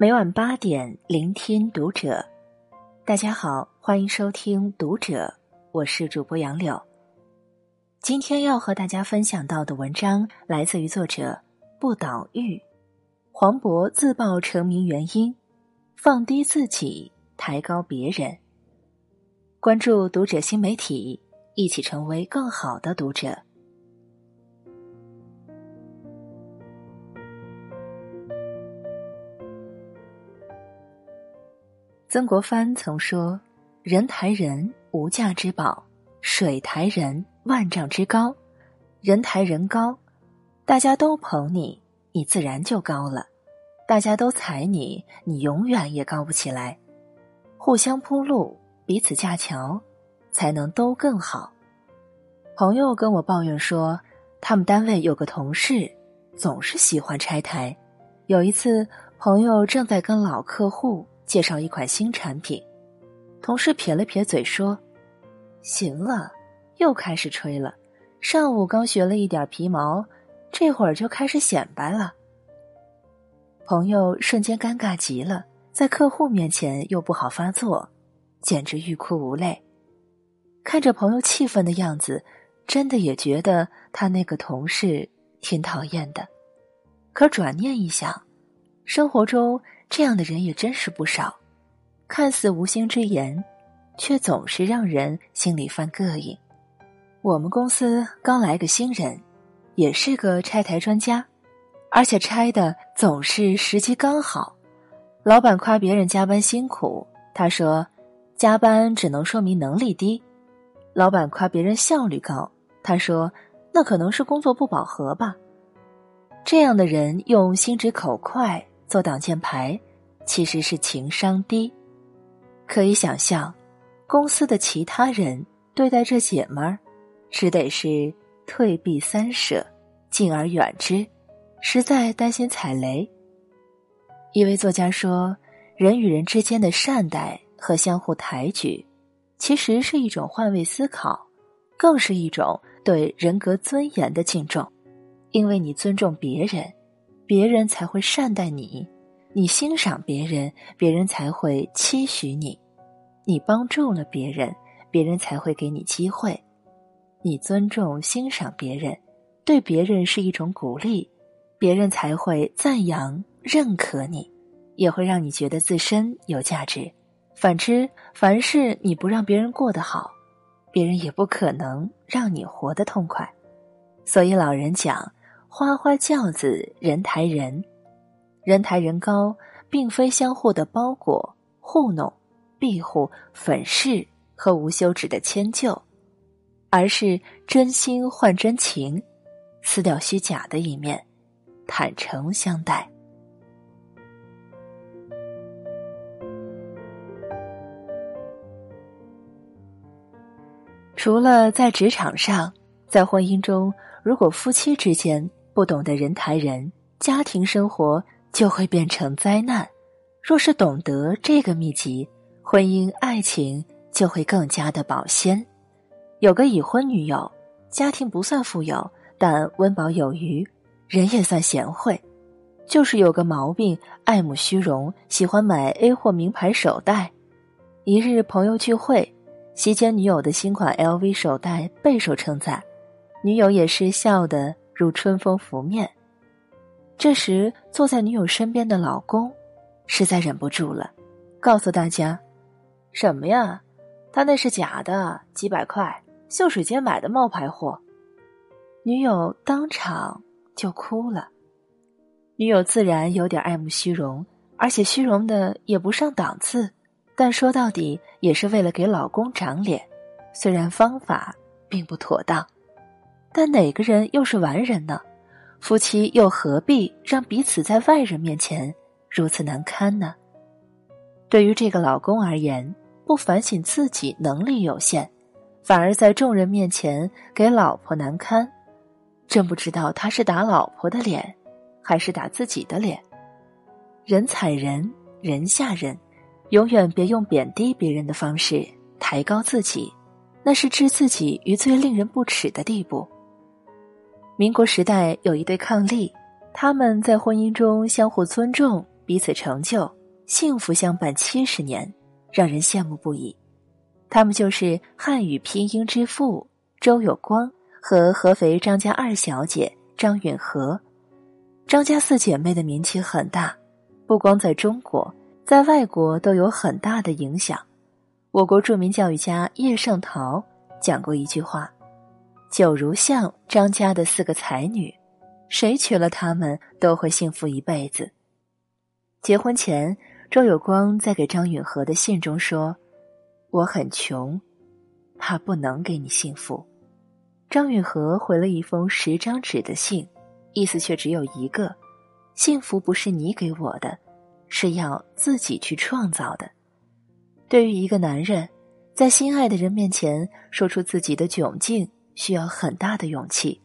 每晚八点，聆听读者。大家好，欢迎收听读者，我是主播杨柳。今天要和大家分享到的文章来自于作者不倒玉。黄渤自曝成名原因：放低自己，抬高别人。关注读者新媒体，一起成为更好的读者。曾国藩曾说：“人抬人，无价之宝；水抬人，万丈之高。人抬人高，大家都捧你，你自然就高了；大家都踩你，你永远也高不起来。互相铺路，彼此架桥，才能都更好。”朋友跟我抱怨说，他们单位有个同事总是喜欢拆台。有一次，朋友正在跟老客户。介绍一款新产品，同事撇了撇嘴说：“行了，又开始吹了。上午刚学了一点皮毛，这会儿就开始显摆了。”朋友瞬间尴尬极了，在客户面前又不好发作，简直欲哭无泪。看着朋友气愤的样子，真的也觉得他那个同事挺讨厌的。可转念一想，生活中……这样的人也真是不少，看似无心之言，却总是让人心里犯膈应。我们公司刚来个新人，也是个拆台专家，而且拆的总是时机刚好。老板夸别人加班辛苦，他说：“加班只能说明能力低。”老板夸别人效率高，他说：“那可能是工作不饱和吧。”这样的人用心直口快。做挡箭牌，其实是情商低。可以想象，公司的其他人对待这姐们儿，只得是退避三舍，敬而远之，实在担心踩雷。一位作家说：“人与人之间的善待和相互抬举，其实是一种换位思考，更是一种对人格尊严的敬重，因为你尊重别人。”别人才会善待你，你欣赏别人，别人才会期许你；你帮助了别人，别人才会给你机会；你尊重、欣赏别人，对别人是一种鼓励，别人才会赞扬、认可你，也会让你觉得自身有价值。反之，凡是你不让别人过得好，别人也不可能让你活得痛快。所以老人讲。花花轿子人抬人，人抬人高，并非相互的包裹、糊弄、庇护、粉饰和无休止的迁就，而是真心换真情，撕掉虚假的一面，坦诚相待。除了在职场上，在婚姻中，如果夫妻之间，不懂得人抬人，家庭生活就会变成灾难。若是懂得这个秘籍，婚姻爱情就会更加的保鲜。有个已婚女友，家庭不算富有，但温饱有余，人也算贤惠。就是有个毛病，爱慕虚荣，喜欢买 A 货名牌手袋。一日朋友聚会，席间女友的新款 LV 手袋备受称赞，女友也是笑得。如春风拂面。这时，坐在女友身边的老公实在忍不住了，告诉大家：“什么呀？他那是假的，几百块，秀水街买的冒牌货。”女友当场就哭了。女友自然有点爱慕虚荣，而且虚荣的也不上档次，但说到底也是为了给老公长脸，虽然方法并不妥当。但哪个人又是完人呢？夫妻又何必让彼此在外人面前如此难堪呢？对于这个老公而言，不反省自己能力有限，反而在众人面前给老婆难堪，真不知道他是打老婆的脸，还是打自己的脸。人踩人，人吓人，永远别用贬低别人的方式抬高自己，那是置自己于最令人不齿的地步。民国时代有一对伉俪，他们在婚姻中相互尊重，彼此成就，幸福相伴七十年，让人羡慕不已。他们就是汉语拼音之父周有光和合肥张家二小姐张允和。张家四姐妹的名气很大，不光在中国，在外国都有很大的影响。我国著名教育家叶圣陶讲过一句话：“九如像张家的四个才女，谁娶了她们都会幸福一辈子。”结婚前，周有光在给张允和的信中说。我很穷，怕不能给你幸福。张允和回了一封十张纸的信，意思却只有一个：幸福不是你给我的，是要自己去创造的。对于一个男人，在心爱的人面前说出自己的窘境，需要很大的勇气；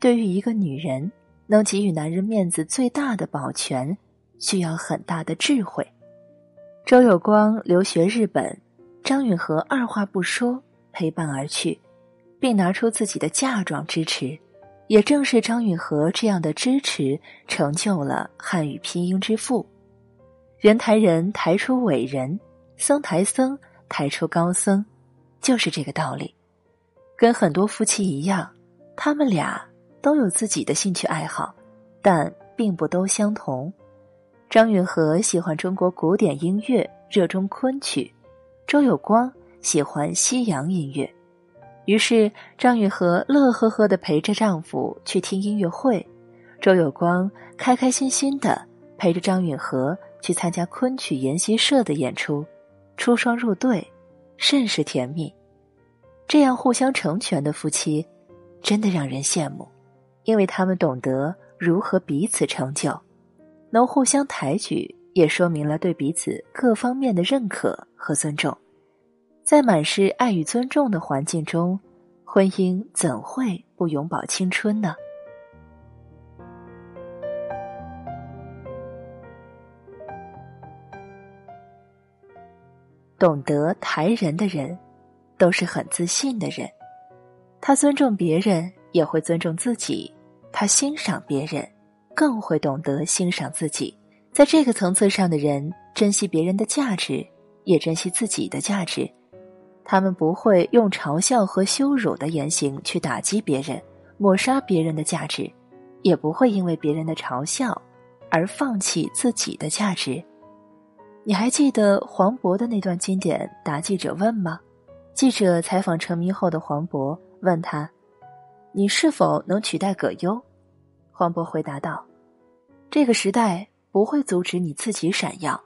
对于一个女人，能给予男人面子最大的保全，需要很大的智慧。周有光留学日本。张允和二话不说陪伴而去，并拿出自己的嫁妆支持。也正是张允和这样的支持，成就了汉语拼音之父。人抬人抬出伟人，僧抬僧抬出高僧，就是这个道理。跟很多夫妻一样，他们俩都有自己的兴趣爱好，但并不都相同。张允和喜欢中国古典音乐，热衷昆曲。周有光喜欢西洋音乐，于是张允和乐呵呵的陪着丈夫去听音乐会，周有光开开心心的陪着张允和去参加昆曲研习社的演出，出双入对，甚是甜蜜。这样互相成全的夫妻，真的让人羡慕，因为他们懂得如何彼此成就，能互相抬举。也说明了对彼此各方面的认可和尊重，在满是爱与尊重的环境中，婚姻怎会不永葆青春呢？懂得抬人的人，都是很自信的人。他尊重别人，也会尊重自己；他欣赏别人，更会懂得欣赏自己。在这个层次上的人，珍惜别人的价值，也珍惜自己的价值。他们不会用嘲笑和羞辱的言行去打击别人，抹杀别人的价值，也不会因为别人的嘲笑而放弃自己的价值。你还记得黄渤的那段经典答记者问吗？记者采访成名后的黄渤，问他：“你是否能取代葛优？”黄渤回答道：“这个时代。”不会阻止你自己闪耀，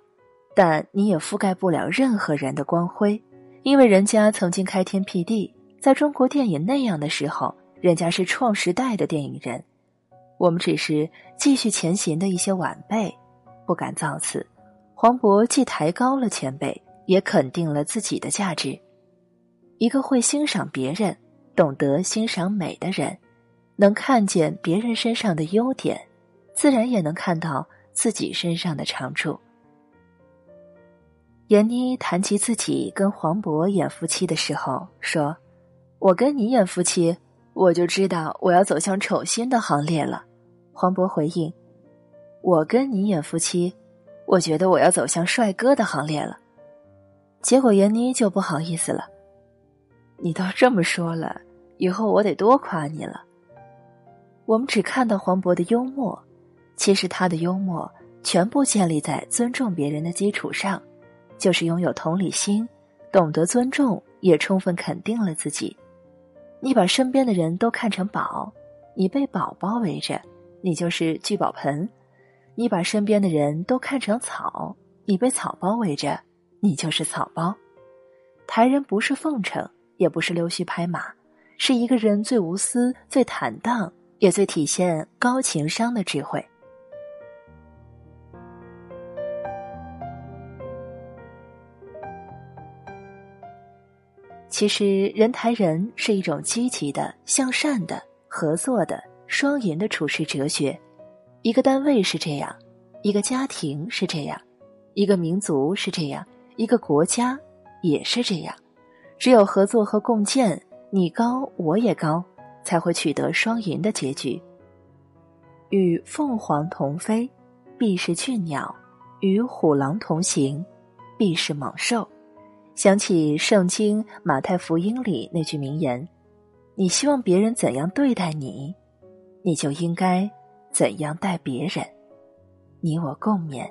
但你也覆盖不了任何人的光辉，因为人家曾经开天辟地，在中国电影那样的时候，人家是创时代的电影人，我们只是继续前行的一些晚辈，不敢造次。黄渤既抬高了前辈，也肯定了自己的价值。一个会欣赏别人、懂得欣赏美的人，能看见别人身上的优点，自然也能看到。自己身上的长处。闫妮谈起自己跟黄渤演夫妻的时候，说：“我跟你演夫妻，我就知道我要走向丑星的行列了。”黄渤回应：“我跟你演夫妻，我觉得我要走向帅哥的行列了。”结果闫妮就不好意思了：“你都这么说了，以后我得多夸你了。”我们只看到黄渤的幽默。其实他的幽默全部建立在尊重别人的基础上，就是拥有同理心，懂得尊重，也充分肯定了自己。你把身边的人都看成宝，你被宝包围着，你就是聚宝盆；你把身边的人都看成草，你被草包围着，你就是草包。抬人不是奉承，也不是溜须拍马，是一个人最无私、最坦荡，也最体现高情商的智慧。其实，人抬人是一种积极的、向善的、合作的、双赢的处事哲学。一个单位是这样，一个家庭是这样，一个民族是这样，一个国家也是这样。只有合作和共建，你高我也高，才会取得双赢的结局。与凤凰同飞，必是俊鸟；与虎狼同行，必是猛兽。想起圣经马太福音里那句名言：“你希望别人怎样对待你，你就应该怎样待别人。”你我共勉。